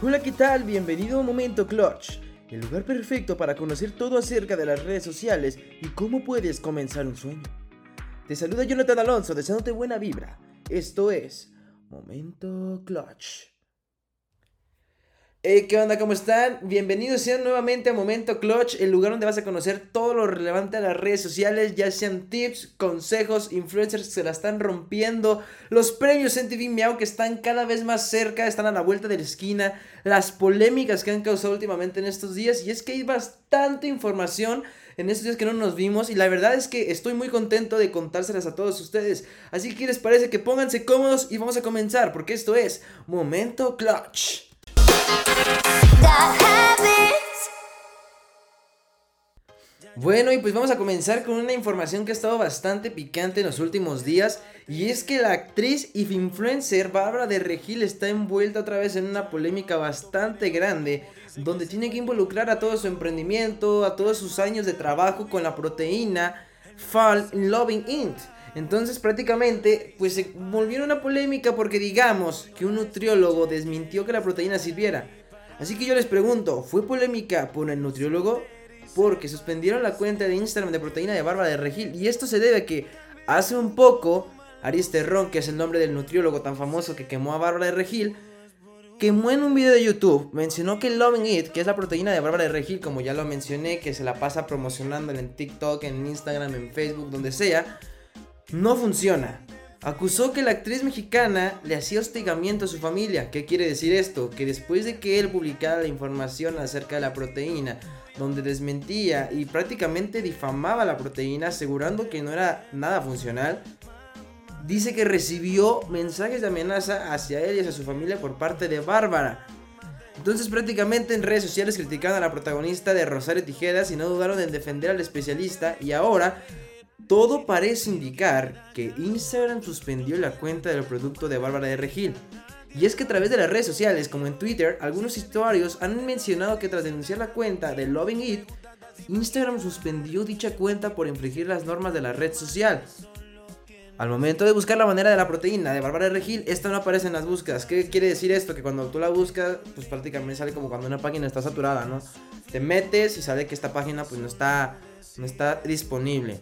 Hola, ¿qué tal? Bienvenido a Momento Clutch, el lugar perfecto para conocer todo acerca de las redes sociales y cómo puedes comenzar un sueño. Te saluda Jonathan Alonso deseándote buena vibra. Esto es Momento Clutch. ¿Qué onda? ¿Cómo están? Bienvenidos sean nuevamente a Momento Clutch, el lugar donde vas a conocer todo lo relevante a las redes sociales, ya sean tips, consejos, influencers que se la están rompiendo, los premios en TV Miau que están cada vez más cerca, están a la vuelta de la esquina, las polémicas que han causado últimamente en estos días, y es que hay bastante información en estos días que no nos vimos y la verdad es que estoy muy contento de contárselas a todos ustedes. Así que ¿qué les parece que pónganse cómodos y vamos a comenzar porque esto es Momento Clutch. Bueno, y pues vamos a comenzar con una información que ha estado bastante picante en los últimos días. Y es que la actriz y influencer Bárbara de Regil está envuelta otra vez en una polémica bastante grande. Donde tiene que involucrar a todo su emprendimiento, a todos sus años de trabajo con la proteína Fall Loving Int. Entonces prácticamente pues se volvió una polémica porque digamos que un nutriólogo desmintió que la proteína sirviera. Así que yo les pregunto, ¿fue polémica por el nutriólogo? Porque suspendieron la cuenta de Instagram de proteína de Bárbara de Regil. Y esto se debe a que hace un poco Aries Terrón, que es el nombre del nutriólogo tan famoso que quemó a Bárbara de Regil, quemó en un video de YouTube, mencionó que Loving It, que es la proteína de Bárbara de Regil, como ya lo mencioné, que se la pasa promocionando en TikTok, en Instagram, en Facebook, donde sea, no funciona. Acusó que la actriz mexicana le hacía hostigamiento a su familia. ¿Qué quiere decir esto? Que después de que él publicara la información acerca de la proteína, donde desmentía y prácticamente difamaba la proteína, asegurando que no era nada funcional, dice que recibió mensajes de amenaza hacia él y hacia su familia por parte de Bárbara. Entonces prácticamente en redes sociales criticaron a la protagonista de Rosario Tijeras y no dudaron en defender al especialista y ahora todo parece indicar que Instagram suspendió la cuenta del producto de Bárbara de Regil. Y es que a través de las redes sociales, como en Twitter, algunos usuarios han mencionado que tras denunciar la cuenta de Loving It, Instagram suspendió dicha cuenta por infringir las normas de la red social. Al momento de buscar la manera de la proteína de Bárbara de Regil, esta no aparece en las búsquedas. ¿Qué quiere decir esto? Que cuando tú la buscas, pues prácticamente sale como cuando una página está saturada, ¿no? Te metes y sale que esta página pues no está, no está disponible.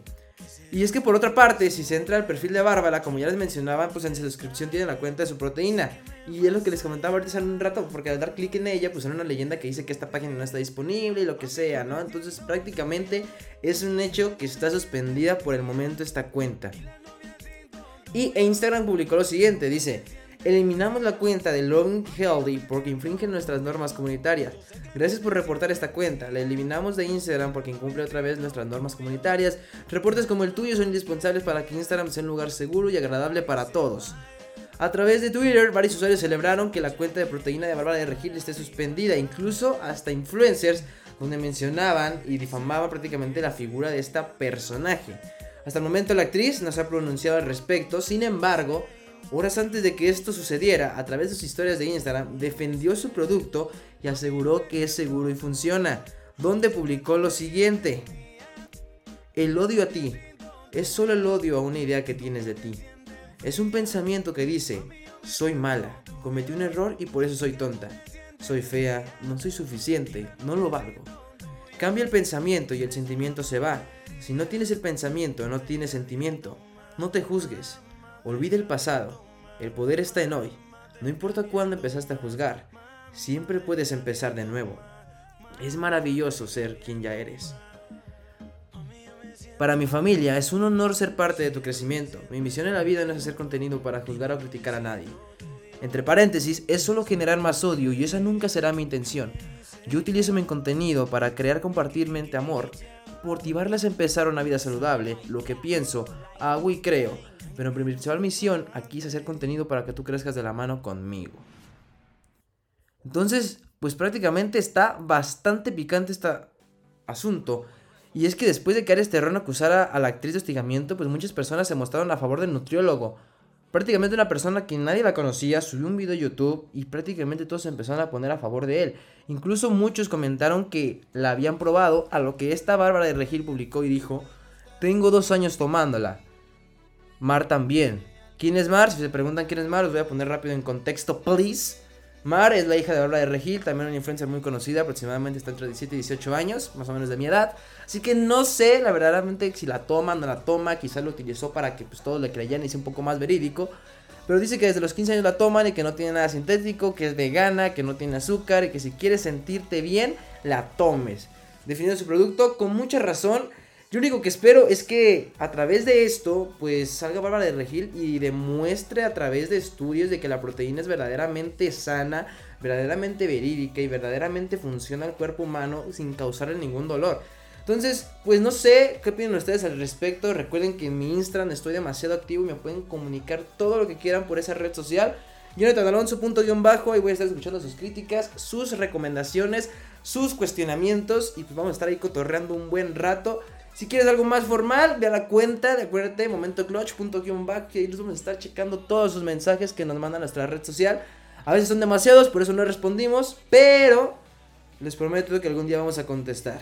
Y es que por otra parte, si se entra al perfil de Bárbara, como ya les mencionaba, pues en su descripción tiene la cuenta de su proteína. Y es lo que les comentaba ahorita hace un rato, porque al dar clic en ella, pues era una leyenda que dice que esta página no está disponible y lo que sea, ¿no? Entonces prácticamente es un hecho que está suspendida por el momento esta cuenta. Y e Instagram publicó lo siguiente, dice, Eliminamos la cuenta de Long Healthy porque infringe nuestras normas comunitarias. Gracias por reportar esta cuenta. La eliminamos de Instagram porque incumple otra vez nuestras normas comunitarias. Reportes como el tuyo son indispensables para que Instagram sea un lugar seguro y agradable para todos. A través de Twitter, varios usuarios celebraron que la cuenta de proteína de Bárbara de Regil esté suspendida, incluso hasta influencers donde mencionaban y difamaban prácticamente la figura de esta personaje. Hasta el momento la actriz no se ha pronunciado al respecto, sin embargo, Horas antes de que esto sucediera, a través de sus historias de Instagram, defendió su producto y aseguró que es seguro y funciona, donde publicó lo siguiente. El odio a ti es solo el odio a una idea que tienes de ti. Es un pensamiento que dice, soy mala, cometí un error y por eso soy tonta. Soy fea, no soy suficiente, no lo valgo. Cambia el pensamiento y el sentimiento se va. Si no tienes el pensamiento, no tienes sentimiento. No te juzgues. Olvida el pasado, el poder está en hoy. No importa cuándo empezaste a juzgar, siempre puedes empezar de nuevo. Es maravilloso ser quien ya eres. Para mi familia es un honor ser parte de tu crecimiento. Mi misión en la vida no es hacer contenido para juzgar o criticar a nadie. Entre paréntesis, es solo generar más odio y esa nunca será mi intención. Yo utilizo mi contenido para crear compartir mente amor, motivarles a empezar una vida saludable, lo que pienso, hago y creo pero mi principal misión aquí es hacer contenido para que tú crezcas de la mano conmigo. Entonces, pues prácticamente está bastante picante este asunto. Y es que después de que Ares Terrón acusara a la actriz de hostigamiento, pues muchas personas se mostraron a favor del nutriólogo. Prácticamente una persona que nadie la conocía subió un video a YouTube y prácticamente todos se empezaron a poner a favor de él. Incluso muchos comentaron que la habían probado, a lo que esta Bárbara de Regil publicó y dijo, tengo dos años tomándola. Mar también. ¿Quién es Mar? Si se preguntan quién es Mar, os voy a poner rápido en contexto, please. Mar es la hija de Bárbara de Regil, también una influencer muy conocida, aproximadamente está entre 17 y 18 años, más o menos de mi edad. Así que no sé, la verdaderamente, si la toma, no la toma, quizás lo utilizó para que pues todos le creyeran y sea un poco más verídico. Pero dice que desde los 15 años la toman y que no tiene nada sintético, que es vegana, que no tiene azúcar y que si quieres sentirte bien, la tomes. Definiendo su producto con mucha razón. Yo único que espero es que a través de esto, pues salga Bárbara de Regil y demuestre a través de estudios de que la proteína es verdaderamente sana, verdaderamente verídica y verdaderamente funciona al cuerpo humano sin causarle ningún dolor. Entonces, pues no sé qué opinan ustedes al respecto. Recuerden que en mi Instagram estoy demasiado activo y me pueden comunicar todo lo que quieran por esa red social. Jonathan Alonso, punto guion bajo, ahí voy a estar escuchando sus críticas, sus recomendaciones, sus cuestionamientos y pues vamos a estar ahí cotorreando un buen rato. Si quieres algo más formal, ve a la cuenta, de acuérdate, momento clutch, punto guion bajo, y ahí vamos a estar checando todos sus mensajes que nos mandan a nuestra red social. A veces son demasiados, por eso no respondimos, pero les prometo que algún día vamos a contestar.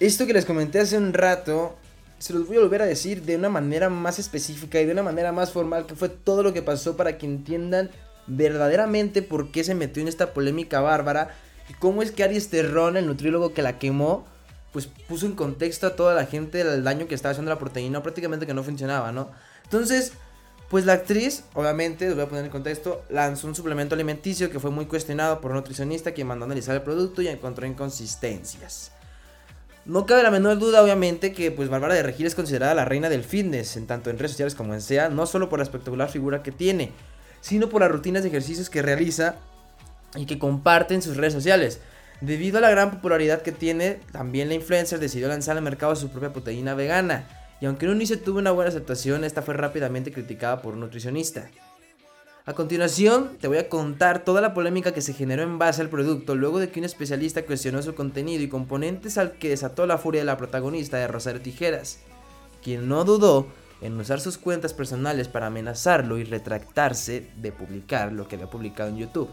Esto que les comenté hace un rato, se los voy a volver a decir de una manera más específica y de una manera más formal, que fue todo lo que pasó para que entiendan verdaderamente por qué se metió en esta polémica bárbara y cómo es que Aries Terrón, el nutriólogo que la quemó, pues puso en contexto a toda la gente el daño que estaba haciendo la proteína, prácticamente que no funcionaba, ¿no? Entonces, pues la actriz, obviamente, les voy a poner en contexto, lanzó un suplemento alimenticio que fue muy cuestionado por un nutricionista quien mandó a analizar el producto y encontró inconsistencias. No cabe la menor duda, obviamente, que pues Bárbara de Regil es considerada la reina del fitness, en tanto en redes sociales como en SEA, no solo por la espectacular figura que tiene, sino por las rutinas de ejercicios que realiza y que comparte en sus redes sociales. Debido a la gran popularidad que tiene, también la influencer decidió lanzar al mercado su propia proteína vegana, y aunque en un inicio tuvo una buena aceptación, esta fue rápidamente criticada por un nutricionista. A continuación, te voy a contar toda la polémica que se generó en base al producto luego de que un especialista cuestionó su contenido y componentes al que desató la furia de la protagonista de Rosario Tijeras, quien no dudó en usar sus cuentas personales para amenazarlo y retractarse de publicar lo que había publicado en YouTube.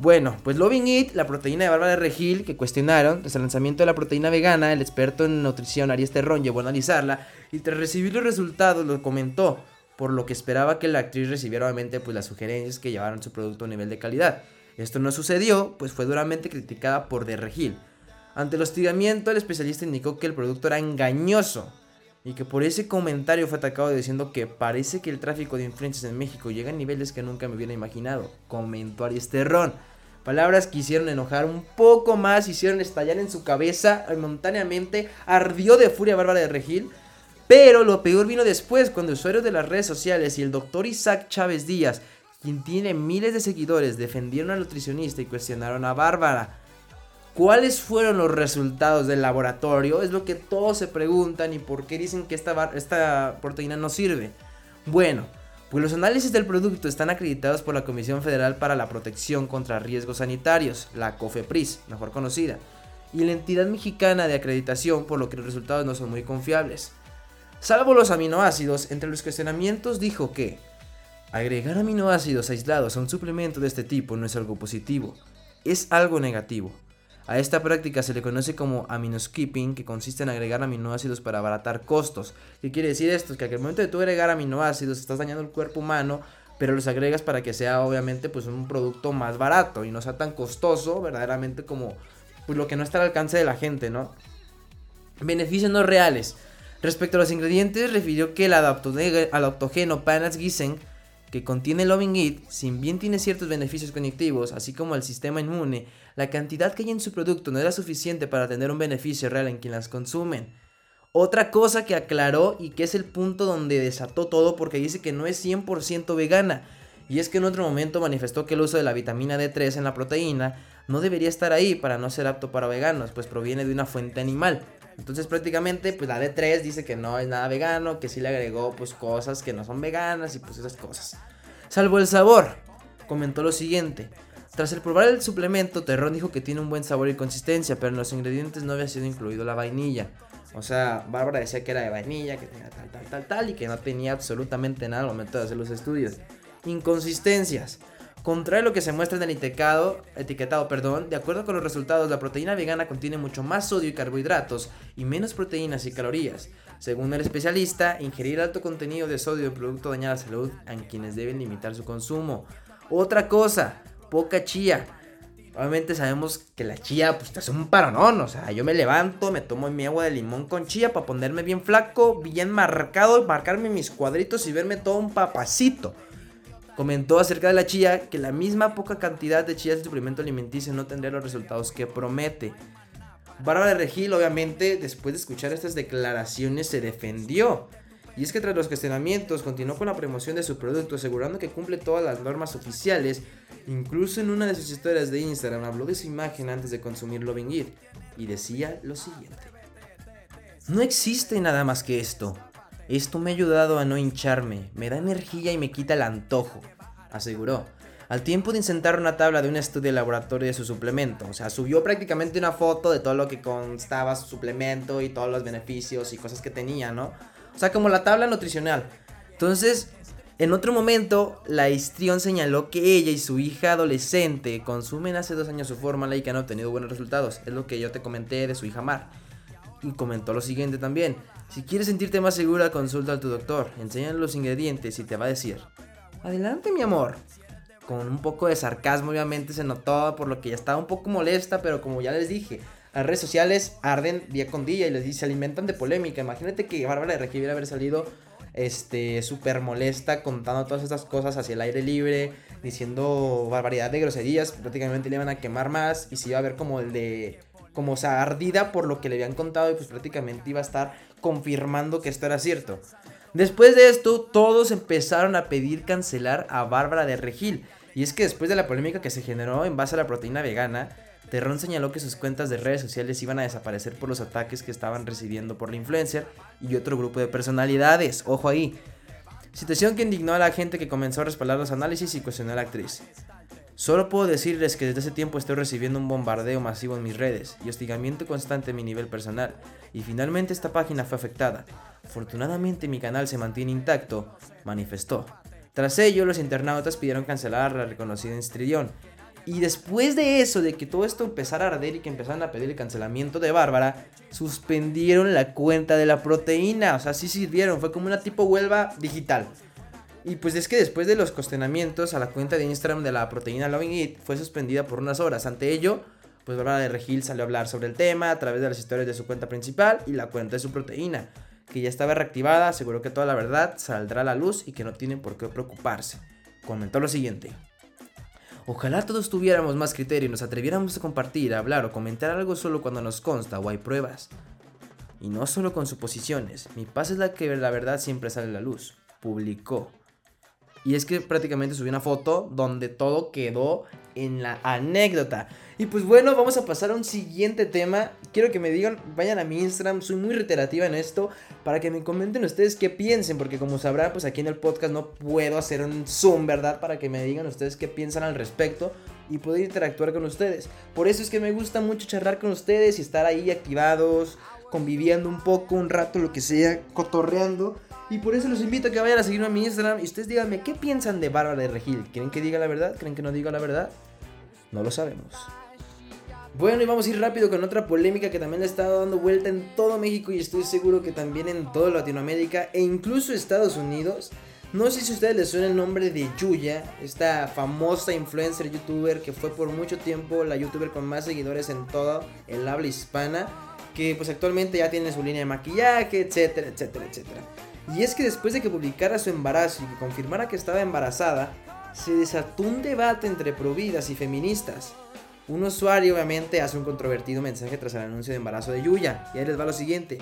Bueno, pues Loving It, la proteína de Bárbara Regil, que cuestionaron, desde el lanzamiento de la proteína vegana, el experto en nutrición Arias Terrón llevó a analizarla y tras recibir los resultados lo comentó por lo que esperaba que la actriz recibiera obviamente pues las sugerencias que llevaran su producto a un nivel de calidad. Esto no sucedió, pues fue duramente criticada por De Regil. Ante el hostigamiento, el especialista indicó que el producto era engañoso y que por ese comentario fue atacado diciendo que parece que el tráfico de influencias en México llega a niveles que nunca me hubiera imaginado, comentó Aries Terrón. Palabras que hicieron enojar un poco más, hicieron estallar en su cabeza, momentáneamente ardió de furia Bárbara de Regil pero lo peor vino después, cuando usuarios de las redes sociales y el doctor Isaac Chávez Díaz, quien tiene miles de seguidores, defendieron al nutricionista y cuestionaron a Bárbara. ¿Cuáles fueron los resultados del laboratorio? Es lo que todos se preguntan y por qué dicen que esta, esta proteína no sirve. Bueno, pues los análisis del producto están acreditados por la Comisión Federal para la Protección contra Riesgos Sanitarios, la COFEPRIS, mejor conocida, y la entidad mexicana de acreditación, por lo que los resultados no son muy confiables. Salvo los aminoácidos, entre los cuestionamientos dijo que agregar aminoácidos aislados a un suplemento de este tipo no es algo positivo, es algo negativo. A esta práctica se le conoce como aminoskipping, que consiste en agregar aminoácidos para abaratar costos. ¿Qué quiere decir esto? Que al momento de tú agregar aminoácidos estás dañando el cuerpo humano, pero los agregas para que sea obviamente pues un producto más barato y no sea tan costoso, verdaderamente como pues, lo que no está al alcance de la gente, ¿no? Beneficios no reales. Respecto a los ingredientes, refirió que el adaptogeno Panas Giesen, que contiene Loving It, si bien tiene ciertos beneficios cognitivos, así como el sistema inmune, la cantidad que hay en su producto no era suficiente para tener un beneficio real en quien las consumen. Otra cosa que aclaró y que es el punto donde desató todo porque dice que no es 100% vegana. Y es que en otro momento manifestó que el uso de la vitamina D3 en la proteína no debería estar ahí para no ser apto para veganos, pues proviene de una fuente animal. Entonces prácticamente pues la D3 dice que no es nada vegano, que sí le agregó pues cosas que no son veganas y pues esas cosas. Salvo el sabor, comentó lo siguiente. Tras el probar el suplemento, Terrón dijo que tiene un buen sabor y consistencia, pero en los ingredientes no había sido incluido la vainilla. O sea, Bárbara decía que era de vainilla, que tenía tal, tal, tal, tal, y que no tenía absolutamente nada al momento de hacer los estudios. Inconsistencias. Contrario a lo que se muestra en el etiquetado, etiquetado de acuerdo con los resultados, la proteína vegana contiene mucho más sodio y carbohidratos y menos proteínas y calorías. Según el especialista, ingerir alto contenido de sodio de producto daña la salud a quienes deben limitar su consumo. Otra cosa, poca chía. Obviamente sabemos que la chía pues es un paranón, o sea, yo me levanto, me tomo mi agua de limón con chía para ponerme bien flaco, bien marcado, marcarme mis cuadritos y verme todo un papacito. Comentó acerca de la chía que la misma poca cantidad de chía de suplemento alimenticio no tendría los resultados que promete. Bárbara Regil, obviamente, después de escuchar estas declaraciones, se defendió. Y es que tras los cuestionamientos continuó con la promoción de su producto, asegurando que cumple todas las normas oficiales. Incluso en una de sus historias de Instagram habló de su imagen antes de consumir Loving y decía lo siguiente. No existe nada más que esto. Esto me ha ayudado a no hincharme, me da energía y me quita el antojo, aseguró al tiempo de insertar una tabla de un estudio de laboratorio de su suplemento. O sea, subió prácticamente una foto de todo lo que constaba su suplemento y todos los beneficios y cosas que tenía, ¿no? O sea, como la tabla nutricional. Entonces, en otro momento, la histrión señaló que ella y su hija adolescente consumen hace dos años su fórmula y que han obtenido buenos resultados. Es lo que yo te comenté de su hija Mar. Y comentó lo siguiente también. Si quieres sentirte más segura, consulta a tu doctor. Enséñale los ingredientes y te va a decir. Adelante, mi amor con un poco de sarcasmo, obviamente se notó por lo que ya estaba un poco molesta, pero como ya les dije, las redes sociales arden día con día y les dice, se alimentan de polémica. Imagínate que Bárbara de Regil haber salido este súper molesta contando todas estas cosas hacia el aire libre, diciendo barbaridad de groserías, prácticamente le iban a quemar más y se iba a ver como el de como o sea, ardida por lo que le habían contado y pues prácticamente iba a estar confirmando que esto era cierto. Después de esto, todos empezaron a pedir cancelar a Bárbara de Regil y es que después de la polémica que se generó en base a la proteína vegana, Terrón señaló que sus cuentas de redes sociales iban a desaparecer por los ataques que estaban recibiendo por la influencer y otro grupo de personalidades. Ojo ahí. Situación que indignó a la gente que comenzó a respaldar los análisis y cuestionó a la actriz. Solo puedo decirles que desde ese tiempo estoy recibiendo un bombardeo masivo en mis redes y hostigamiento constante en mi nivel personal, y finalmente esta página fue afectada. Afortunadamente mi canal se mantiene intacto, manifestó. Tras ello, los internautas pidieron cancelar la reconocida instridión. Y después de eso, de que todo esto empezara a arder y que empezaron a pedir el cancelamiento de Bárbara, suspendieron la cuenta de la proteína. O sea, sí sirvieron, fue como una tipo huelva digital. Y pues es que después de los cuestionamientos a la cuenta de Instagram de la proteína Loving It fue suspendida por unas horas. Ante ello, pues Bárbara de Regil salió a hablar sobre el tema a través de las historias de su cuenta principal y la cuenta de su proteína que ya estaba reactivada, aseguró que toda la verdad saldrá a la luz y que no tienen por qué preocuparse. Comentó lo siguiente. Ojalá todos tuviéramos más criterio y nos atreviéramos a compartir, hablar o comentar algo solo cuando nos consta o hay pruebas. Y no solo con suposiciones. Mi paz es la que la verdad siempre sale a la luz. Publicó. Y es que prácticamente subí una foto donde todo quedó en la anécdota. Y pues bueno, vamos a pasar a un siguiente tema. Quiero que me digan, vayan a mi Instagram, soy muy reiterativa en esto, para que me comenten ustedes qué piensen, porque como sabrán, pues aquí en el podcast no puedo hacer un zoom, ¿verdad? Para que me digan ustedes qué piensan al respecto y poder interactuar con ustedes. Por eso es que me gusta mucho charlar con ustedes y estar ahí activados, conviviendo un poco, un rato, lo que sea, cotorreando. Y por eso los invito a que vayan a seguirme a mi Instagram y ustedes díganme qué piensan de Bárbara de Regil. ¿Quieren que diga la verdad? ¿Creen que no diga la verdad? No lo sabemos. Bueno, y vamos a ir rápido con otra polémica que también ha estado dando vuelta en todo México y estoy seguro que también en toda Latinoamérica e incluso Estados Unidos. No sé si a ustedes les suena el nombre de Yuya, esta famosa influencer youtuber que fue por mucho tiempo la youtuber con más seguidores en todo el habla hispana, que pues actualmente ya tiene su línea de maquillaje, etcétera, etcétera, etcétera. Y es que después de que publicara su embarazo y que confirmara que estaba embarazada, se desató un debate entre providas y feministas. Un usuario obviamente hace un controvertido mensaje tras el anuncio de embarazo de Yuya. Y ahí les va lo siguiente.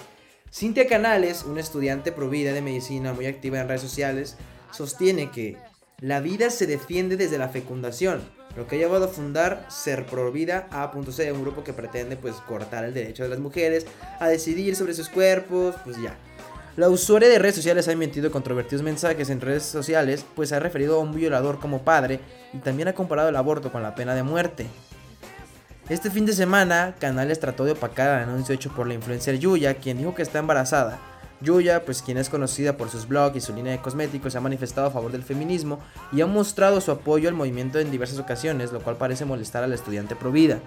Cintia Canales, una estudiante provida de medicina muy activa en redes sociales, sostiene que la vida se defiende desde la fecundación, lo que ha llevado a fundar Ser Provida A.C, un grupo que pretende pues cortar el derecho de las mujeres a decidir sobre sus cuerpos, pues ya. La usuaria de redes sociales ha emitido controvertidos mensajes en redes sociales, pues ha referido a un violador como padre y también ha comparado el aborto con la pena de muerte. Este fin de semana, Canales trató de opacar el anuncio hecho por la influencer Yuya, quien dijo que está embarazada. Yuya, pues quien es conocida por sus blogs y su línea de cosméticos, se ha manifestado a favor del feminismo y ha mostrado su apoyo al movimiento en diversas ocasiones, lo cual parece molestar al estudiante provida.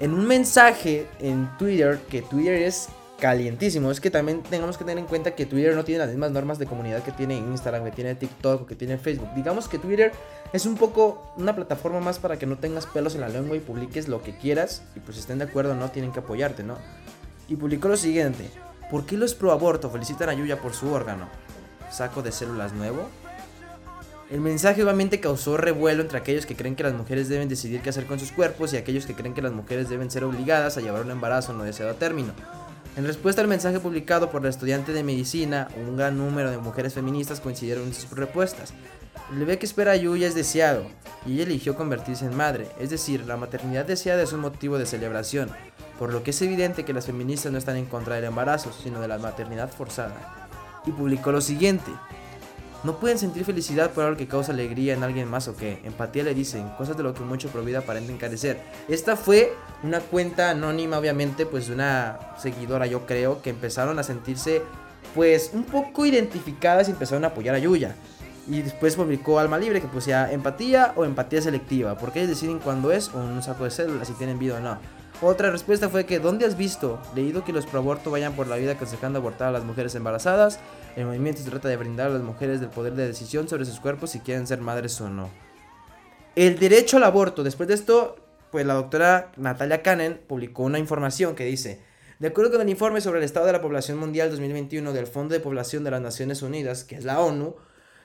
En un mensaje en Twitter, que Twitter es calientísimo. Es que también tengamos que tener en cuenta que Twitter no tiene las mismas normas de comunidad que tiene Instagram, que tiene TikTok que tiene Facebook. Digamos que Twitter es un poco una plataforma más para que no tengas pelos en la lengua y publiques lo que quieras. Y pues estén de acuerdo, no tienen que apoyarte, ¿no? Y publicó lo siguiente. ¿Por qué los pro aborto felicitan a Yuya por su órgano? ¿Saco de células nuevo? El mensaje obviamente causó revuelo entre aquellos que creen que las mujeres deben decidir qué hacer con sus cuerpos y aquellos que creen que las mujeres deben ser obligadas a llevar un embarazo no deseado a término. En respuesta al mensaje publicado por la estudiante de medicina, un gran número de mujeres feministas coincidieron en sus respuestas. El bebé que espera a Yuya es deseado, y ella eligió convertirse en madre, es decir, la maternidad deseada es un motivo de celebración, por lo que es evidente que las feministas no están en contra del embarazo, sino de la maternidad forzada. Y publicó lo siguiente, no pueden sentir felicidad por algo que causa alegría en alguien más o que empatía le dicen, cosas de lo que mucho pro vida aparenta encarecer. Esta fue una cuenta anónima, obviamente, pues de una seguidora, yo creo, que empezaron a sentirse, pues, un poco identificadas y empezaron a apoyar a Yuya. Y después publicó Alma Libre que sea empatía o empatía selectiva, porque ellos deciden cuándo es o un saco de células, si tienen vida o no. Otra respuesta fue que, ¿dónde has visto? Leído que los pro aborto vayan por la vida aconsejando abortar a las mujeres embarazadas. El movimiento se trata de brindar a las mujeres del poder de decisión sobre sus cuerpos si quieren ser madres o no. El derecho al aborto. Después de esto, pues la doctora Natalia Cannon publicó una información que dice, de acuerdo con el informe sobre el estado de la población mundial 2021 del Fondo de Población de las Naciones Unidas, que es la ONU,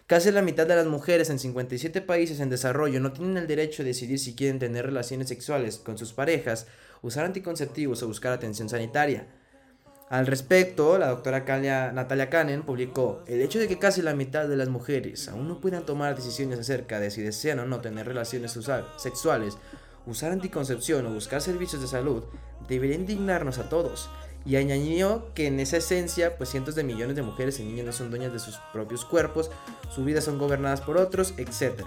casi la mitad de las mujeres en 57 países en desarrollo no tienen el derecho de decidir si quieren tener relaciones sexuales con sus parejas, usar anticonceptivos o buscar atención sanitaria. Al respecto, la doctora Natalia Cannon publicó, el hecho de que casi la mitad de las mujeres aún no puedan tomar decisiones acerca de si desean o no tener relaciones sexuales, usar anticoncepción o buscar servicios de salud, debería indignarnos a todos. Y añadió que en esa esencia, pues cientos de millones de mujeres y niños no son dueñas de sus propios cuerpos, sus vidas son gobernadas por otros, etc.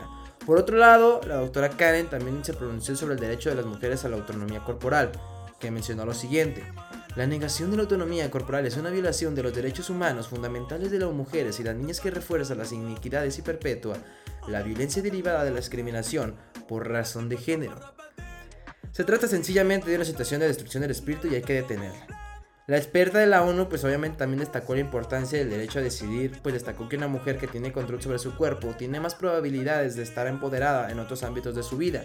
Por otro lado, la doctora Karen también se pronunció sobre el derecho de las mujeres a la autonomía corporal, que mencionó lo siguiente. La negación de la autonomía corporal es una violación de los derechos humanos fundamentales de las mujeres y las niñas que refuerza las iniquidades y perpetúa la violencia derivada de la discriminación por razón de género. Se trata sencillamente de una situación de destrucción del espíritu y hay que detenerla. La experta de la ONU pues obviamente también destacó la importancia del derecho a decidir, pues destacó que una mujer que tiene control sobre su cuerpo tiene más probabilidades de estar empoderada en otros ámbitos de su vida.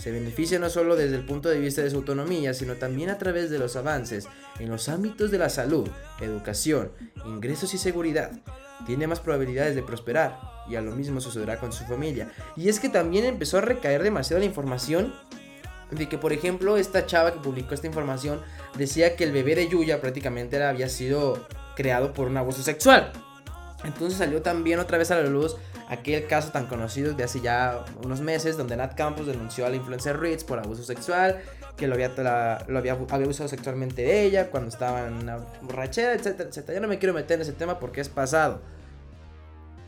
Se beneficia no solo desde el punto de vista de su autonomía, sino también a través de los avances en los ámbitos de la salud, educación, ingresos y seguridad. Tiene más probabilidades de prosperar y a lo mismo sucederá con su familia. Y es que también empezó a recaer demasiado la información de que por ejemplo esta chava que publicó esta información decía que el bebé de Yuya prácticamente había sido creado por un abuso sexual. Entonces salió también otra vez a la luz aquel caso tan conocido de hace ya unos meses donde Nat Campos denunció a la influencer Ritz por abuso sexual, que lo había abusado sexualmente de ella cuando estaba en una borrachera, etcétera, etcétera. Ya no me quiero meter en ese tema porque es pasado.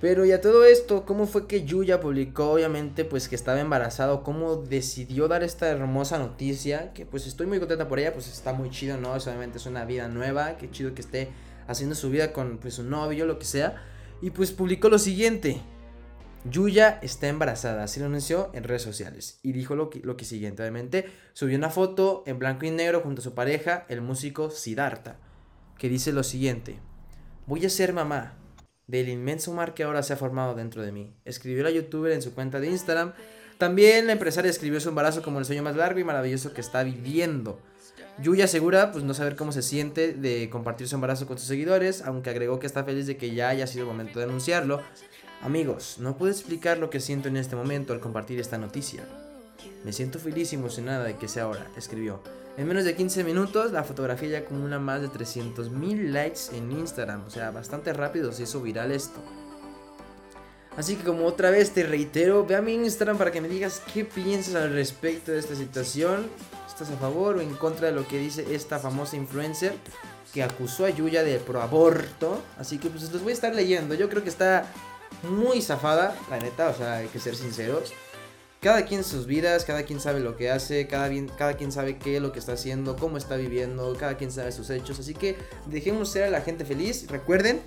Pero ya todo esto, ¿cómo fue que Yuya publicó obviamente pues que estaba embarazado? ¿Cómo decidió dar esta hermosa noticia? Que pues estoy muy contenta por ella, pues está muy chido, ¿no? Obviamente es una vida nueva, qué chido que esté haciendo su vida con pues su novio, lo que sea. Y pues publicó lo siguiente. Yuya está embarazada, así lo anunció en redes sociales. Y dijo lo que, lo que siguiente, obviamente, subió una foto en blanco y negro junto a su pareja, el músico Siddhartha, que dice lo siguiente. Voy a ser mamá, del inmenso mar que ahora se ha formado dentro de mí. Escribió la youtuber en su cuenta de Instagram. También la empresaria escribió su embarazo como el sueño más largo y maravilloso que está viviendo. Yuya asegura pues no saber cómo se siente de compartir su embarazo con sus seguidores, aunque agregó que está feliz de que ya haya sido el momento de anunciarlo. Amigos, no puedo explicar lo que siento en este momento al compartir esta noticia. Me siento feliz y emocionada de que sea ahora, escribió. En menos de 15 minutos, la fotografía ya acumula más de 300 mil likes en Instagram. O sea, bastante rápido se hizo viral esto. Así que como otra vez te reitero, ve a mi Instagram para que me digas qué piensas al respecto de esta situación. ¿Estás a favor o en contra de lo que dice esta famosa influencer que acusó a Yuya de proaborto? Así que pues los voy a estar leyendo. Yo creo que está muy zafada, la neta, o sea, hay que ser sinceros cada quien sus vidas, cada quien sabe lo que hace, cada, quien sabe qué es lo que está haciendo, cómo está viviendo, cada quien sabe sus hechos. Así que dejemos ser a la gente feliz. Recuerden,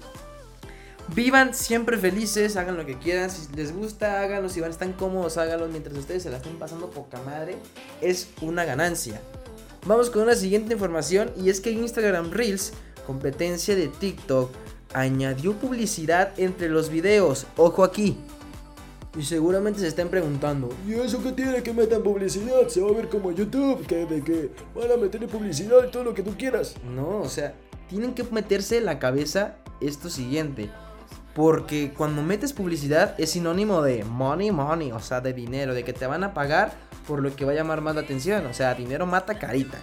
vivan siempre felices, hagan lo que quieran. Si les gusta, háganlo. Si van, están cómodos, háganlo. Mientras ustedes se la estén pasando poca madre, es una ganancia. Vamos con una siguiente información y es que Instagram Reels competencia de TikTok, añadió publicidad entre los videos. Ojo aquí. Y seguramente se estén preguntando, ¿y eso qué tiene que metan publicidad? Se va a ver como YouTube, que de que van a meter publicidad y todo lo que tú quieras. No, o sea, tienen que meterse en la cabeza esto siguiente. Porque cuando metes publicidad es sinónimo de money, money, o sea, de dinero, de que te van a pagar por lo que va a llamar más la atención. O sea, dinero mata carita.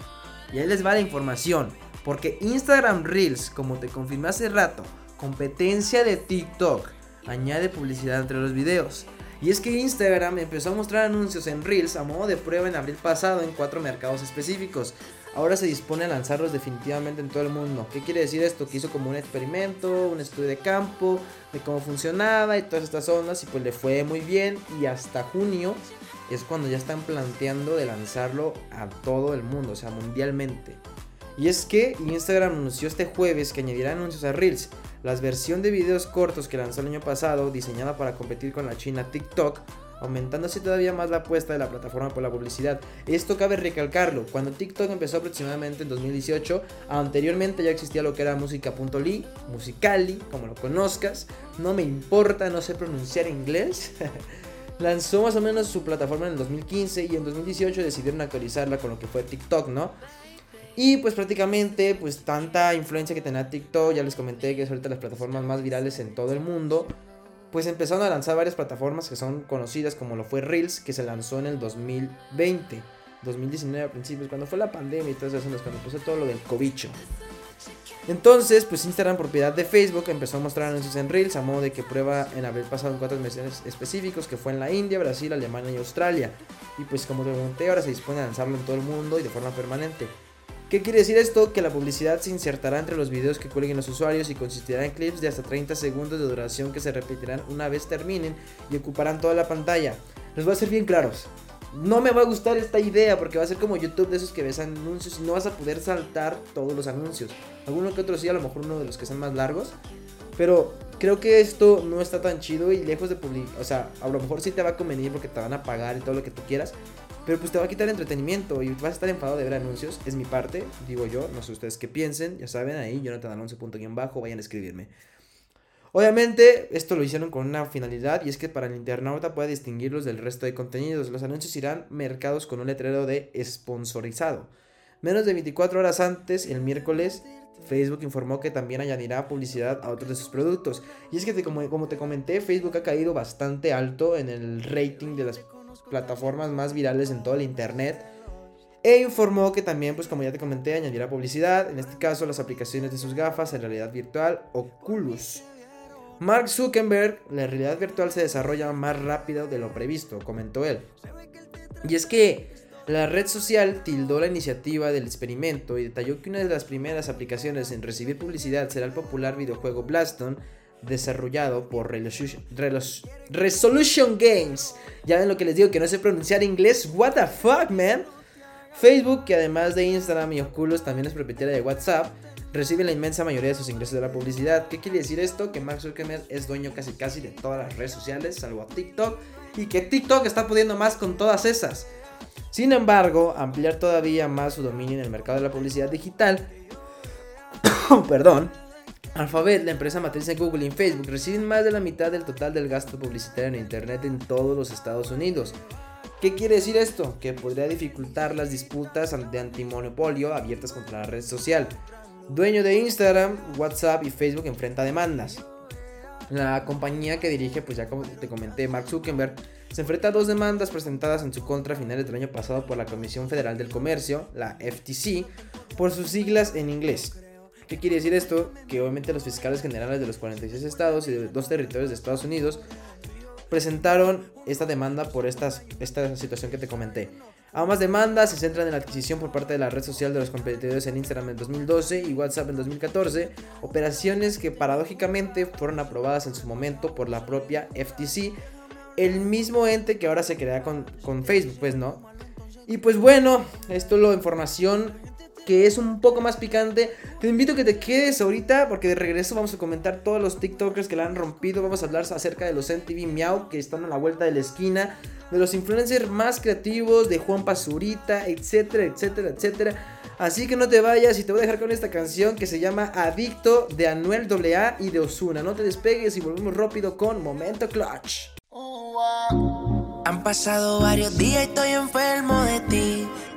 Y ahí les va la información. Porque Instagram Reels, como te confirmé hace rato, competencia de TikTok, añade publicidad entre los videos. Y es que Instagram empezó a mostrar anuncios en Reels a modo de prueba en abril pasado en cuatro mercados específicos ahora se dispone a lanzarlos definitivamente en todo el mundo. ¿Qué quiere decir esto? Que hizo como un experimento, un estudio de campo, de cómo funcionaba y todas estas ondas y pues le fue muy bien y hasta junio es cuando ya están planteando de lanzarlo a todo el mundo, o sea, mundialmente. Y es que Instagram anunció este jueves que añadirá anuncios a Reels, la versión de videos cortos que lanzó el año pasado, diseñada para competir con la china TikTok, aumentándose todavía más la apuesta de la plataforma por la publicidad. Esto cabe recalcarlo, cuando TikTok empezó aproximadamente en 2018, anteriormente ya existía lo que era música.ly, musicali, como lo conozcas, no me importa, no sé pronunciar inglés. Lanzó más o menos su plataforma en el 2015 y en 2018 decidieron actualizarla con lo que fue TikTok, ¿no? Y pues prácticamente, pues tanta influencia que tenía TikTok, ya les comenté que es ahorita las plataformas más virales en todo el mundo pues empezaron a lanzar varias plataformas que son conocidas como lo fue Reels, que se lanzó en el 2020, 2019 a principios, cuando fue la pandemia y todas esas cuando empezó todo lo del cobicho. Entonces, pues Instagram, propiedad de Facebook, empezó a mostrar anuncios en Reels a modo de que prueba en haber pasado en cuatro meses específicos, que fue en la India, Brasil, Alemania y Australia. Y pues como te comenté, ahora se dispone a lanzarlo en todo el mundo y de forma permanente. ¿Qué quiere decir esto? Que la publicidad se insertará entre los videos que cuelguen los usuarios y consistirá en clips de hasta 30 segundos de duración que se repetirán una vez terminen y ocuparán toda la pantalla. Les voy a ser bien claros. No me va a gustar esta idea porque va a ser como YouTube de esos que ves anuncios y no vas a poder saltar todos los anuncios. Alguno que otro sí, a lo mejor uno de los que son más largos. Pero creo que esto no está tan chido y lejos de publicar. O sea, a lo mejor sí te va a convenir porque te van a pagar y todo lo que tú quieras. Pero pues te va a quitar entretenimiento y vas a estar enfadado de ver anuncios. Es mi parte, digo yo. No sé ustedes qué piensen. Ya saben, ahí Jonathan Alonso punto bajo. Vayan a escribirme. Obviamente, esto lo hicieron con una finalidad y es que para el internauta pueda distinguirlos del resto de contenidos. Los anuncios irán mercados con un letrero de sponsorizado. Menos de 24 horas antes, el miércoles, Facebook informó que también añadirá publicidad a otros de sus productos. Y es que, como te comenté, Facebook ha caído bastante alto en el rating de las plataformas más virales en todo el internet. E informó que también, pues como ya te comenté, añadirá publicidad, en este caso las aplicaciones de sus gafas en realidad virtual Oculus. Mark Zuckerberg, la realidad virtual se desarrolla más rápido de lo previsto, comentó él. Y es que la red social tildó la iniciativa del experimento y detalló que una de las primeras aplicaciones en recibir publicidad será el popular videojuego Blaston, desarrollado por Resolution Games. Ya ven lo que les digo, que no sé pronunciar inglés. What the fuck, man. Facebook, que además de Instagram y Oculus también es propietaria de WhatsApp, recibe la inmensa mayoría de sus ingresos de la publicidad. ¿Qué quiere decir esto? Que Mark Zuckerberg es dueño casi casi de todas las redes sociales, salvo TikTok, y que TikTok está pudiendo más con todas esas. Sin embargo, ampliar todavía más su dominio en el mercado de la publicidad digital, perdón, Alphabet, la empresa matriz de Google y Facebook, reciben más de la mitad del total del gasto publicitario en Internet en todos los Estados Unidos. ¿Qué quiere decir esto? Que podría dificultar las disputas de antimonopolio abiertas contra la red social. Dueño de Instagram, WhatsApp y Facebook enfrenta demandas. La compañía que dirige, pues ya como te comenté, Mark Zuckerberg, se enfrenta a dos demandas presentadas en su contra a finales del año pasado por la Comisión Federal del Comercio, la FTC, por sus siglas en inglés. ¿Qué quiere decir esto? Que obviamente los fiscales generales de los 46 estados y de dos territorios de Estados Unidos presentaron esta demanda por esta situación que te comenté. Ambas demandas se centran en la adquisición por parte de la red social de los competidores en Instagram en 2012 y WhatsApp en 2014, operaciones que paradójicamente fueron aprobadas en su momento por la propia FTC, el mismo ente que ahora se crea con, con Facebook, pues no. Y pues bueno, esto es la información que es un poco más picante. Te invito a que te quedes ahorita porque de regreso vamos a comentar todos los TikTokers que la han rompido. Vamos a hablar acerca de los MTV Miau que están a la vuelta de la esquina, de los influencers más creativos, de Juan Pazurita, etcétera, etcétera, etcétera. Así que no te vayas y te voy a dejar con esta canción que se llama Adicto de Anuel AA y de Osuna. No te despegues y volvemos rápido con Momento Clutch. Han pasado varios días y estoy enfermo de ti.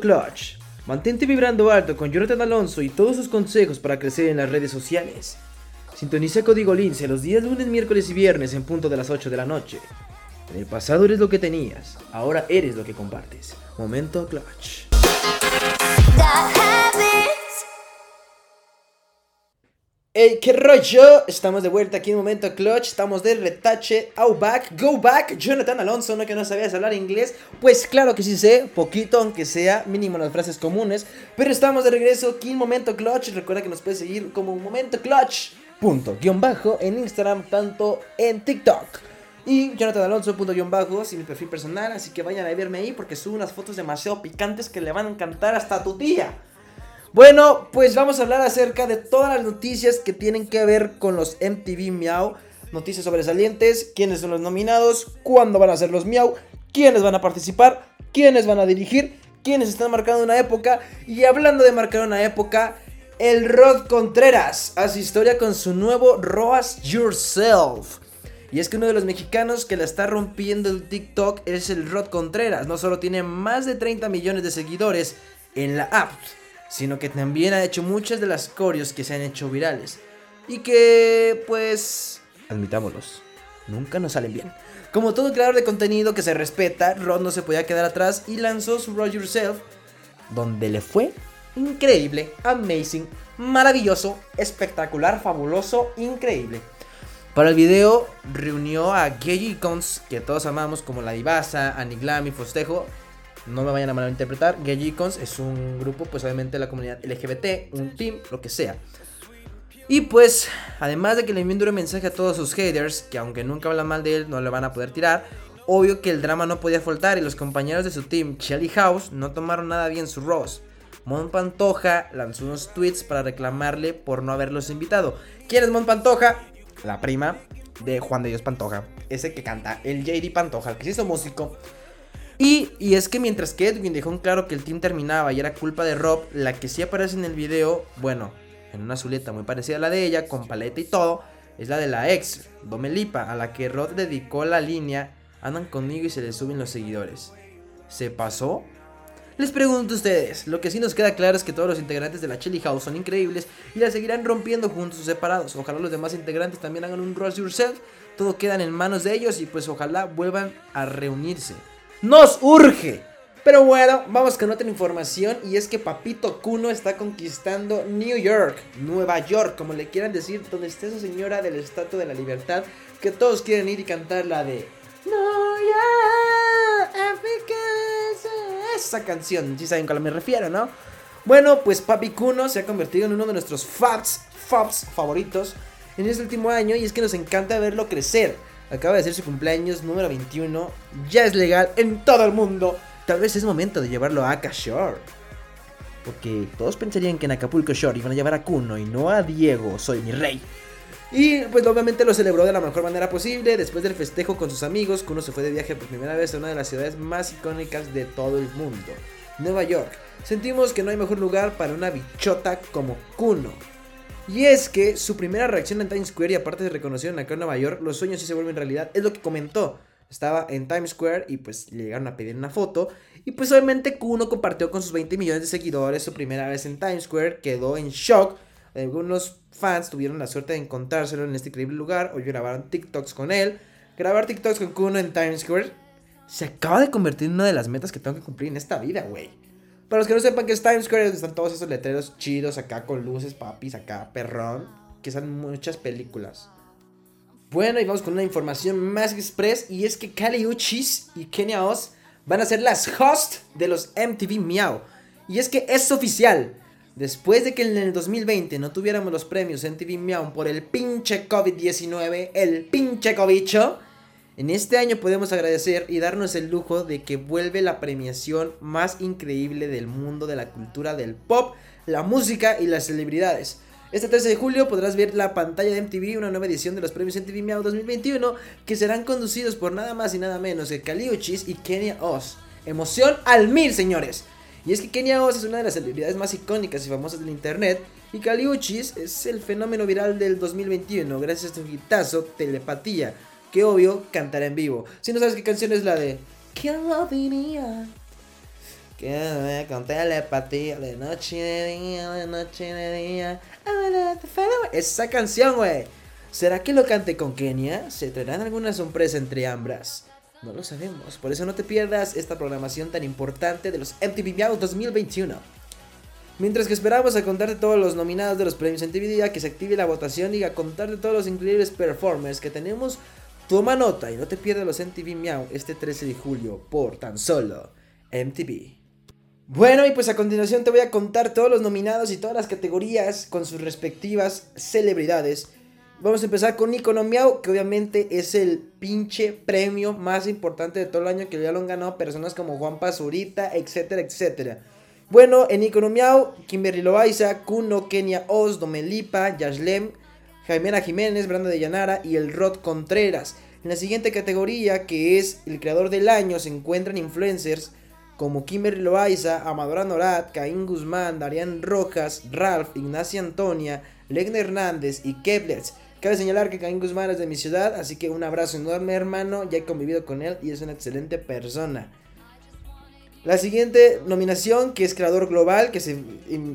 Clutch. Mantente vibrando alto con Jonathan Alonso y todos sus consejos para crecer en las redes sociales. Sintoniza Código Lince los días lunes, miércoles y viernes en punto de las 8 de la noche. En el pasado eres lo que tenías, ahora eres lo que compartes. Momento Clutch. Hey, qué rollo, estamos de vuelta aquí en Momento Clutch, estamos de retache, out back, go back, Jonathan Alonso, no que no sabías hablar inglés, pues claro que sí sé, poquito aunque sea, mínimo las frases comunes, pero estamos de regreso aquí en Momento Clutch, recuerda que nos puedes seguir como Momento Clutch, punto, guion bajo, en Instagram, tanto en TikTok. Y Jonathan Alonso, punto guion bajo, sin mi perfil personal, así que vayan a verme ahí porque subo unas fotos demasiado picantes que le van a encantar hasta tu tía. Bueno, pues vamos a hablar acerca de todas las noticias que tienen que ver con los MTV Miau. Noticias sobresalientes, quiénes son los nominados, cuándo van a ser los Miau, quiénes van a participar, quiénes van a dirigir, quiénes están marcando una época. Y hablando de marcar una época, el Rod Contreras hace historia con su nuevo Roas Yourself. Y es que uno de los mexicanos que la está rompiendo el TikTok es el Rod Contreras. No solo tiene más de 30 millones de seguidores en la app sino que también ha hecho muchas de las coreos que se han hecho virales. Y que, pues, admitámoslos, nunca nos salen bien. Como todo creador de contenido que se respeta, Rod no se podía quedar atrás y lanzó su Roll Yourself, donde le fue increíble, amazing, maravilloso, espectacular, fabuloso, increíble. Para el video reunió a Gay Icons, que todos amamos como La Divasa, Aniglam y Fostejo, no me vayan a malinterpretar, Gay Icons es un grupo, pues obviamente de la comunidad LGBT, un team, lo que sea. Y pues, además de que le envió un mensaje a todos sus haters, que aunque nunca hablan mal de él, no le van a poder tirar, obvio que el drama no podía faltar y los compañeros de su team, Shelly House, no tomaron nada bien su Ross. Mon Pantoja lanzó unos tweets para reclamarle por no haberlos invitado. ¿Quién es Mon Pantoja? La prima de Juan de Dios Pantoja, ese que canta, el JD Pantoja, el que se hizo músico. Y, es que mientras que Edwin dejó en claro que el team terminaba y era culpa de Rob, la que sí aparece en el video, bueno, en una azuleta muy parecida a la de ella, con paleta y todo, es la de la ex, Domelipa, a la que Rod dedicó la línea, andan conmigo y se le suben los seguidores. ¿Se pasó? Les pregunto a ustedes, lo que sí nos queda claro es que todos los integrantes de la Chili House son increíbles y la seguirán rompiendo juntos o separados. Ojalá los demás integrantes también hagan un Rush Yourself, todo queda en manos de ellos y pues ojalá vuelvan a reunirse nos urge. Pero bueno, vamos con otra información y es que Papito Kuno está conquistando New York, Nueva York, como le quieran decir, donde está esa señora del Estatua de la Libertad que todos quieren ir y cantar la de York, Africa. Esa canción, si saben a cuál me refiero, ¿no? Bueno, pues Papi Kuno se ha convertido en uno de nuestros faps, faps favoritos en este último año y es que nos encanta verlo crecer. Acaba de ser su cumpleaños número 21. Ya es legal en todo el mundo. Tal vez es momento de llevarlo a Akashore. Porque todos pensarían que en Acapulco Shore iban a llevar a Kuno y no a Diego, soy mi rey. Y pues obviamente lo celebró de la mejor manera posible. Después del festejo con sus amigos, Kuno se fue de viaje por primera vez a una de las ciudades más icónicas de todo el mundo, Nueva York. Sentimos que no hay mejor lugar para una bichota como Kuno. Y es que su primera reacción en Times Square, y aparte de reconocieron acá en Nueva York, los sueños sí se vuelven realidad, es lo que comentó. Estaba en Times Square y pues le llegaron a pedir una foto. Y pues obviamente Kuno compartió con sus 20 millones de seguidores su primera vez en Times Square, quedó en shock. Algunos fans tuvieron la suerte de encontrárselo en este increíble lugar o grabaron TikToks con él. Grabar TikToks con Kuno en Times Square se acaba de convertir en una de las metas que tengo que cumplir en esta vida, güey. Para los que no sepan que es Times Square, donde están todos esos letreros chidos acá con luces, papis, acá, perrón, que son muchas películas. Bueno, y vamos con una información más express, y es que Kali Uchis y Kenya Oz van a ser las hosts de los MTV Meow. Y es que es oficial. Después de que en el 2020 no tuviéramos los premios MTV Meow por el pinche COVID-19, el pinche cobicho, en este año podemos agradecer y darnos el lujo de que vuelve la premiación más increíble del mundo de la cultura del pop, la música y las celebridades. Este 13 de julio podrás ver la pantalla de MTV, una nueva edición de los premios MTV Meow 2021, que serán conducidos por nada más y nada menos que Kaliuchis y Kenya Oz. Emoción al mil, señores. Y es que Kenya Oz es una de las celebridades más icónicas y famosas del internet, y Kaliuchis es el fenómeno viral del 2021 gracias a su hitazo Telepatía que obvio cantará en vivo. Si no sabes qué canción es la de ¿Quién lo diría? Que con telepatía de noche de día, de noche de día. Esa canción, güey. ¿Será que lo cante con Kenia? ¿Se traerán alguna sorpresa entre ambas? No lo sabemos. Por eso no te pierdas esta programación tan importante de los MTV Meow 2021. Mientras que esperamos a contarte todos los nominados de los premios en TV, que se active la votación y a contarte todos los increíbles performers que tenemos, toma nota y no te pierdas los MTV Miau este 13 de julio por tan solo MTV. Bueno, y pues a continuación te voy a contar todos los nominados y todas las categorías con sus respectivas celebridades. Vamos a empezar con Icono Miau, que obviamente es el pinche premio más importante de todo el año, que ya lo han ganado personas como Juan Pazurita, etcétera, etcétera. Bueno, en Icono Miau, Kimberly Loaiza, Kuno, Kenia Oz, Domelipa, Yashlem, Jaimena Jiménez, Branda de Llanara y el Rod Contreras. En la siguiente categoría, que es el creador del año, se encuentran influencers como Kimberly Loaiza, Amadora Norat, Caín Guzmán, Darian Rojas, Ralph, Ignacia Antonia, Legna Hernández y Keplers. Cabe señalar que Caín Guzmán es de mi ciudad, así que un abrazo enorme hermano, ya he convivido con él y es una excelente persona. La siguiente nominación, que es creador global, que se,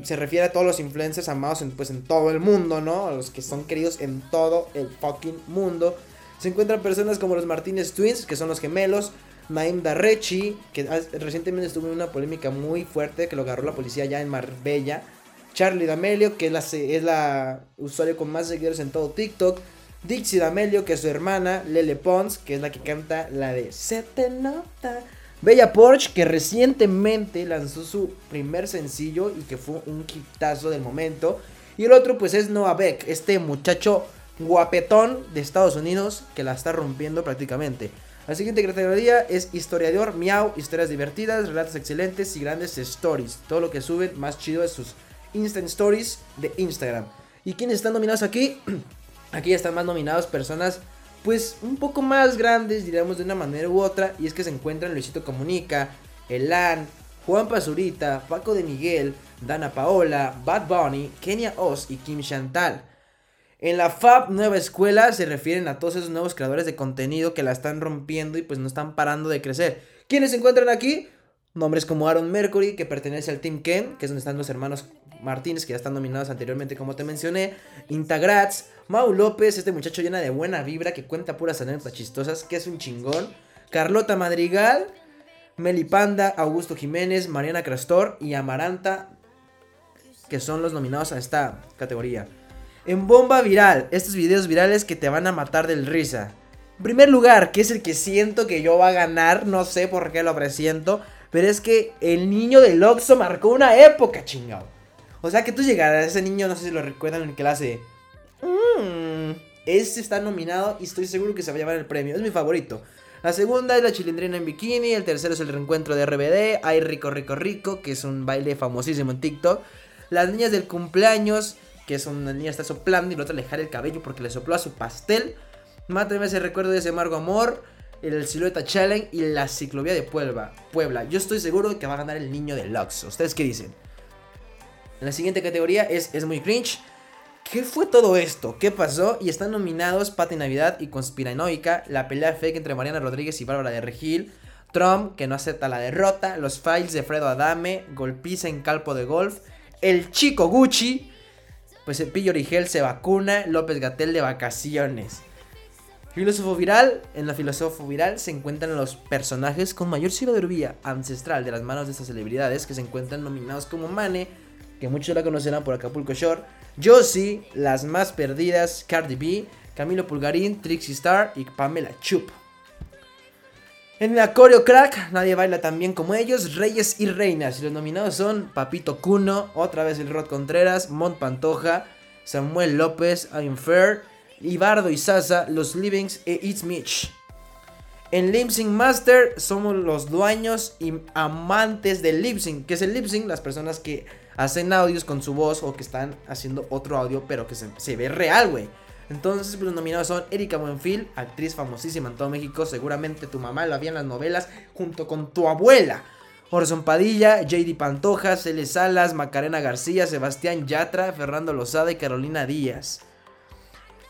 se refiere a todos los influencers amados en, pues, en todo el mundo, ¿no? A los que son queridos en todo el fucking mundo. Se encuentran personas como los Martínez Twins, que son los gemelos, Naim Darrechi, que recientemente estuvo en una polémica muy fuerte que lo agarró la policía ya en Marbella. Charlie D'Amelio, que es la, es la usuario con más seguidores en todo TikTok. Dixie D'Amelio, que es su hermana. Lele Pons, que es la que canta la de Se te nota. Bella Porsche, que recientemente lanzó su primer sencillo y que fue un hitazo del momento. Y el otro, pues es Noah Beck, este muchacho guapetón de Estados Unidos que la está rompiendo prácticamente. La siguiente categoría es historiador, miau, historias divertidas, relatos excelentes y grandes stories. Todo lo que suben más chido es sus Instant Stories de Instagram. ¿Y quiénes están nominados aquí? Aquí están más nominados personas pues un poco más grandes, diríamos de una manera u otra. Y es que se encuentran Luisito Comunica, Elan, Juan Pazurita, Paco de Miguel, Dana Paola, Bad Bunny, Kenia Oz y Kim Chantal. En la FAB Nueva Escuela se refieren a todos esos nuevos creadores de contenido que la están rompiendo y pues no están parando de crecer. ¿Quiénes se encuentran aquí? Nombres como Aaron Mercury, que pertenece al Team Ken, que es donde están los hermanos Martínez, que ya están nominados anteriormente, como te mencioné. Intagratz, Mau López, este muchacho llena de buena vibra, que cuenta puras anécdotas chistosas, que es un chingón. Carlota Madrigal, Melipanda, Augusto Jiménez, Mariana Crastor y Amaranta, que son los nominados a esta categoría. En bomba viral, estos videos virales que te van a matar del risa. En primer lugar, que es el que siento que yo va a ganar, no sé por qué lo presiento, pero es que el niño del Oxxo marcó una época, chingado. O sea que tú llegarás, ese niño, no sé si lo recuerdan, en hace... Mmm, este está nominado y estoy seguro que se va a llevar el premio, es mi favorito. La segunda es la chilindrina en bikini, el tercero es el reencuentro de RBD, Ay Rico Rico Rico, que es un baile famosísimo en TikTok. Las niñas del cumpleaños, que es una niña está soplando y la otra le el cabello porque le sopló a su pastel. Mátame ese recuerdo de ese amargo amor, el Silueta Challenge y la ciclovía de Puebla. Puebla. Yo estoy seguro de que va a ganar el niño de Lux. ¿Ustedes qué dicen? La siguiente categoría es Es muy cringe. ¿Qué fue todo esto? ¿Qué pasó? Y están nominados Pati Navidad y Conspiranoica, la pelea fake entre Mariana Rodríguez y Bárbara de Regil, Trump, que no acepta la derrota, los files de Fredo Adame, golpiza en calpo de golf, el chico Gucci, pues el Pillo Origel se vacuna, López Gatel de vacaciones. Filósofo viral, en la filósofo viral se encuentran los personajes con mayor sabiduría ancestral de las manos de estas celebridades que se encuentran nominados como Mane, que muchos la conocerán por Acapulco Shore, Josie, Las Más Perdidas, Cardi B, Camilo Pulgarín, Trixie Star y Pamela Chup. En la Coreo Crack, nadie baila tan bien como ellos, Reyes y Reinas. Los nominados son Papito Cuno, otra vez el Rod Contreras, Mont Pantoja, Samuel López, I'm Fair, Ibardo y Sasa, Los Livings e It's Mitch. En Lip Sync Master somos los dueños y amantes del lip sync. ¿Qué es el lip sync? Las personas que hacen audios con su voz o que están haciendo otro audio, pero que se, ve real, güey. Entonces, los nominados son Erika Buenfil, actriz famosísima en todo México. Seguramente tu mamá la vio en las novelas junto con tu abuela. Orson Padilla, JD Pantoja, Cele Salas, Macarena García, Sebastián Yatra, Fernando Lozada y Carolina Díaz.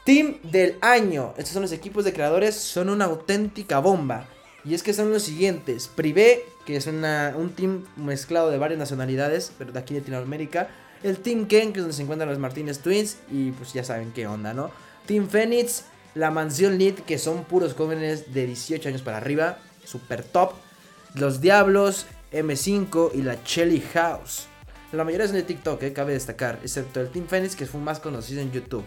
Team del año. Estos son los equipos de creadores, son una auténtica bomba. Y es que son los siguientes. Privé, que es una, un team mezclado de varias nacionalidades, pero de aquí de Latinoamérica. El Team Ken, que es donde se encuentran los Martínez Twins. Y pues ya saben qué onda, ¿no? Team Phoenix, la Mansión Lead, que son puros jóvenes de 18 años para arriba. Super top. Los Diablos, M5 y la Shelly House. La mayoría son de TikTok, eh, cabe destacar, excepto el Team Phoenix que fue más conocido en YouTube.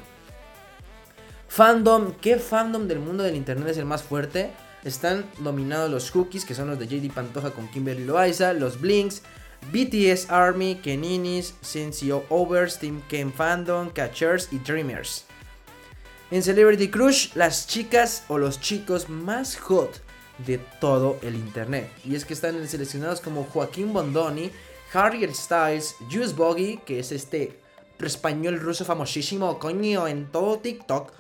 Fandom, ¿qué fandom del mundo del internet es el más fuerte? Están dominados los Cookies, que son los de JD Pantoja con Kimberly Loaiza, los Blinks, BTS Army, Keninis, CNCO Overs, Team Ken Fandom, Catchers y Dreamers. En Celebrity Crush, las chicas o los chicos más hot de todo el internet. Y es que están seleccionados como Joaquín Bondoni, Harriet Styles, Juice Boggy, que es este español ruso famosísimo, coño, en todo TikTok,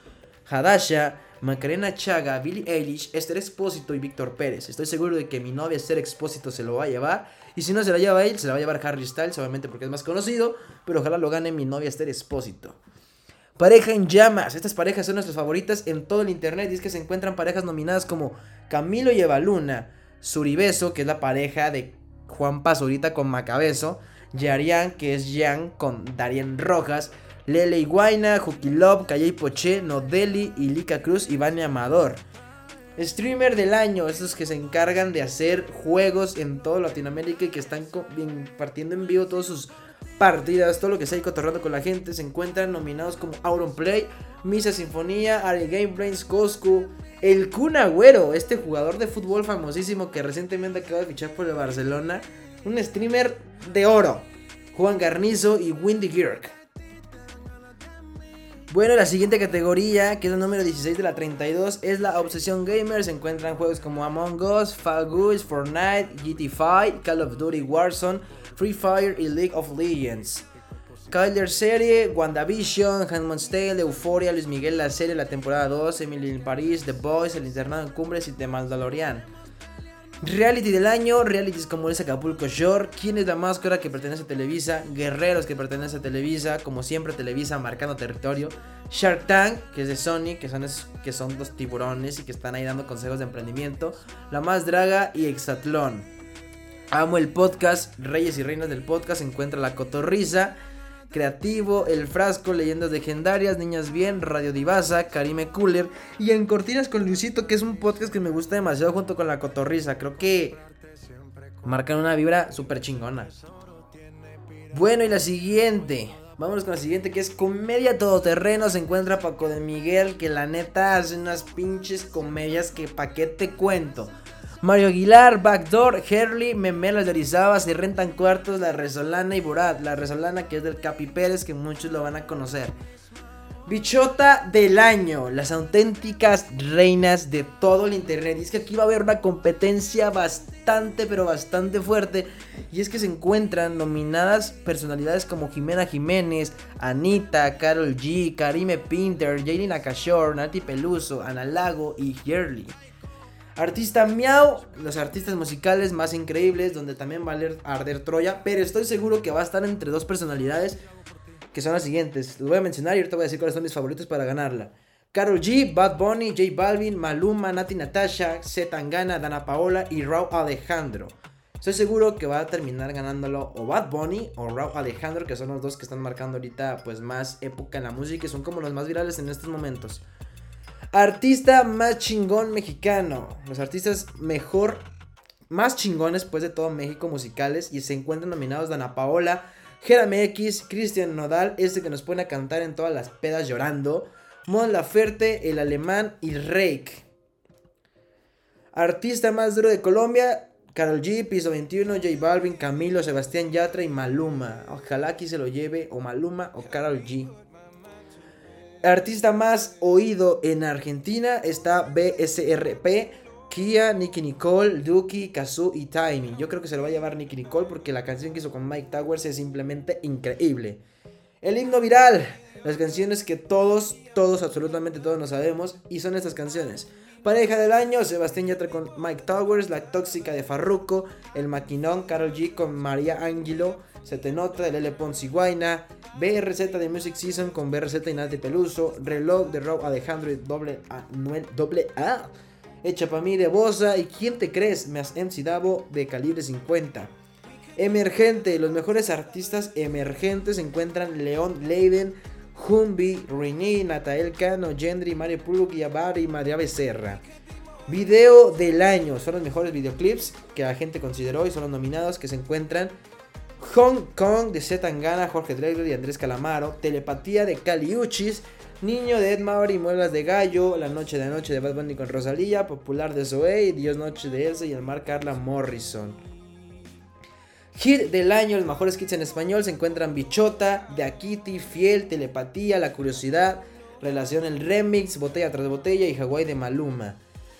Hadasha, Macarena Chaga, Billie Eilish, Esther Expósito y Víctor Pérez. Estoy seguro de que mi novia Esther Expósito se lo va a llevar. Y si no se la lleva él, se la va a llevar Harry Styles, obviamente porque es más conocido. Pero ojalá lo gane mi novia Esther Expósito. Pareja en llamas. Estas parejas son nuestras favoritas en todo el internet. Y es que se encuentran parejas nominadas como Camilo y Evaluna, Suribeso, que es la pareja de Juan Pazurita con Macabezo, Yarian, que es Jan con Darien Rojas, Lele Iguaina, Juki Love, Calle Poché, Nodeli, Ilika Cruz y Vania Amador. Streamer del año, esos que se encargan de hacer juegos en toda Latinoamérica y que están partiendo en vivo todas sus partidas, todo lo que se ha cotorreando con la gente, se encuentran nominados como Auron Play, Misa Sinfonía, Ari Gameplays, Coscu, el Kun Agüero, este jugador de fútbol famosísimo que recientemente acaba de fichar por el Barcelona, un streamer de oro, Juan Garnizo y Windy Girk. Bueno, la siguiente categoría, que es el número 16 de la 32, es la Obsesión Gamer. Se encuentran juegos como Among Us, Fall Guys, Fortnite, GT5, Call of Duty Warzone, Free Fire y League of Legends. Kyler Serie, WandaVision, Handmaid's Tale, Euphoria, Luis Miguel La Serie, la temporada 2, Emily in Paris, The Boys, El Internado en Cumbres y The Mandalorian. Reality del año, realities como es Acapulco Shore, quién es la máscara que pertenece a Televisa, Guerreros que pertenece a Televisa, como siempre Televisa marcando territorio, Shark Tank, que es de Sony, que son, que son dos tiburones y que están ahí dando consejos de emprendimiento, La Más Draga y Exatlón. Amo el podcast, Reyes y Reinas del podcast, encuentra la cotorriza. Creativo, El Frasco, Leyendas Legendarias, Niñas Bien, Radio Divasa, Karime Cooler y En Cortinas con Luisito, que es un podcast que me gusta demasiado junto con La Cotorriza. Creo que marcan una vibra súper chingona. Bueno, y la siguiente. Vámonos con la siguiente que es Comedia Todoterreno. Se encuentra Paco de Miguel, que la neta hace unas pinches comedias que pa' qué te cuento. Mario Aguilar, Backdoor, Herley, Memelas de Orizaba, se rentan cuartos, La Resolana y Borat. La Resolana que es del Capi Pérez, que muchos lo van a conocer. Bichota del año, las auténticas reinas de todo el internet. Y es que aquí va a haber una competencia bastante, pero bastante fuerte. Y es que se encuentran nominadas personalidades como Jimena Jiménez, Anita, Carol G, Karime Pinter, Jaylin Nakashore, Nati Peluso, Ana Lago y Yerly. Artista Miau, los artistas musicales más increíbles, donde también va a arder Troya, pero estoy seguro que va a estar entre dos personalidades que son las siguientes. Los voy a mencionar y ahorita voy a decir cuáles son mis favoritos para ganarla. Carol G, Bad Bunny, J Balvin, Maluma, Nati Natasha, Z Tangana, Dana Paola y Raúl Alejandro. Estoy seguro que va a terminar ganándolo o Bad Bunny o Raúl Alejandro, que son los dos que están marcando ahorita pues más época en la música y son como los más virales en estos momentos. Artista más chingón mexicano. Los artistas mejor, más chingones pues de todo México musicales. Y se encuentran nominados Dana Paola, Jerame X, Cristian Nodal, este que nos pone a cantar en todas las pedas llorando. Mon Laferte, El Alemán y Rake. Artista más duro de Colombia, Carol G, Piso 21, J Balvin, Camilo, Sebastián Yatra y Maluma. Ojalá aquí se lo lleve o Maluma o Carol G artista más oído en Argentina está BSRP, Kia, Nicky Nicole, Duki, Kazu y Timing. Yo creo que se lo va a llevar Nicky Nicole porque la canción que hizo con Mike Towers es simplemente increíble. El himno viral, las canciones que todos, todos, absolutamente todos nos sabemos y son estas canciones. Pareja del año, Sebastián Yatra con Mike Towers, La Tóxica de Farruko, El Maquinón, Carol G con María Angelo, Se te nota de Lele Pons y Guaina, BRZ de Music Season con BRZ y Nati Peluso, Reloj de Rob Alejandro y doble A, Noel, doble A, para mí de Bosa y ¿Quién te crees? Más MC Davo de calibre 50. Emergente, los mejores artistas emergentes encuentran León Leiden, Humbi, Rini, Natael Cano, Gendry, Mario Puluk, Yabari y María Becerra. Video del año. Son los mejores videoclips que la gente consideró y son los nominados que se encuentran Hong Kong de Z Tangana, Jorge Drexler y Andrés Calamaro, Telepatía de Caliuchis, Niño de Ed Maury y Muelas de Gallo, La Noche de Noche de Bad Bunny con Rosalía, Popular de Zoe, Dios Noche de Elsa y el mar Carla Morrison. Hit del año, los mejores hits en español se encuentran Bichota, De Akiti, Fiel, Telepatía, La Curiosidad, Relación el Remix, Botella tras Botella y Hawaii de Maluma.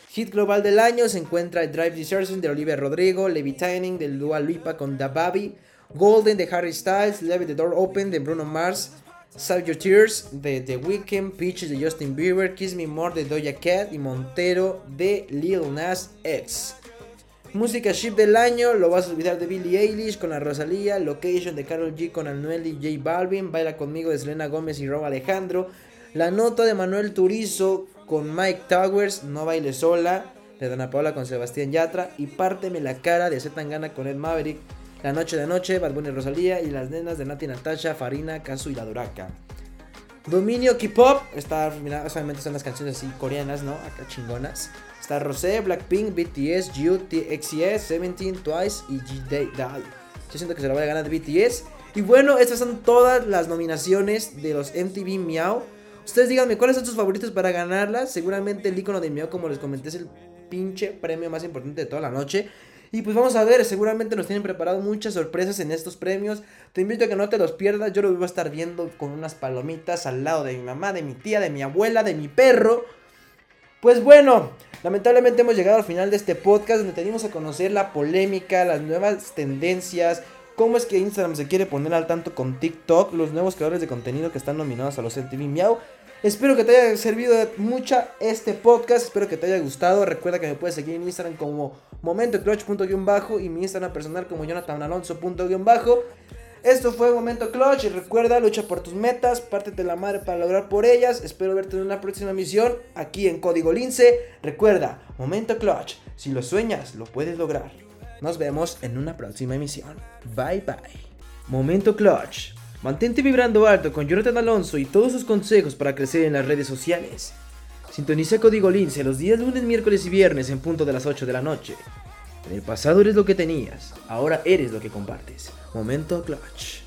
Hit global del año se encuentra Drive Desertion de Olivia Rodrigo, Levitating de Dua Lipa con Da Baby, Golden de Harry Styles, Leave the Door Open de Bruno Mars, Save Your Tears de The Weeknd, Peaches de Justin Bieber, Kiss Me More de Doja Cat y Montero de Lil Nas X. Música Ship del año, lo vas a olvidar de Billie Eilish con la Rosalía, Location de Carol G con Anuel y J Balvin, Baila conmigo de Selena Gómez y Rob Alejandro, La Nota de Manuel Turizo con Mike Towers, No Baile Sola de Dana Paola con Sebastián Yatra y Párteme la Cara de Gana con Ed Maverick, La Noche de Noche, Bad Bunny Rosalía y Las Nenas de Nati Natasha, Farina, Kazu y La Duraca. Dominio K-Pop, está, mira, solamente son las canciones así coreanas, ¿no? Acá chingonas. Está Rosé, Blackpink, BTS, Jiu, TXS, Seventeen, Twice y G-Day. Yo siento que se la va a ganar de BTS. Y bueno, estas son todas las nominaciones de los MTV Meow. Ustedes díganme cuáles son sus favoritos para ganarlas. Seguramente el icono de Meow, como les comenté, es el pinche premio más importante de toda la noche. Y pues vamos a ver, seguramente nos tienen preparado muchas sorpresas en estos premios. Te invito a que no te los pierdas. Yo lo voy a estar viendo con unas palomitas al lado de mi mamá, de mi tía, de mi abuela, de mi perro. Pues bueno, lamentablemente hemos llegado al final de este podcast donde tenemos a conocer la polémica, las nuevas tendencias, cómo es que Instagram se quiere poner al tanto con TikTok, los nuevos creadores de contenido que están nominados a los MTV Miau. Espero que te haya servido de mucha este podcast, espero que te haya gustado. Recuerda que me puedes seguir en Instagram como momentoclutch.bajo y mi Instagram personal como jonathanalonso.bajo. Esto fue Momento Clutch y recuerda, lucha por tus metas, pártete la madre para lograr por ellas. Espero verte en una próxima misión aquí en Código Lince. Recuerda, Momento Clutch, si lo sueñas, lo puedes lograr. Nos vemos en una próxima emisión. Bye bye. Momento Clutch. Mantente vibrando alto con Jonathan Alonso y todos sus consejos para crecer en las redes sociales. Sintoniza Código Lince los días lunes, miércoles y viernes en punto de las 8 de la noche. En el pasado eres lo que tenías, ahora eres lo que compartes. Momento Clutch.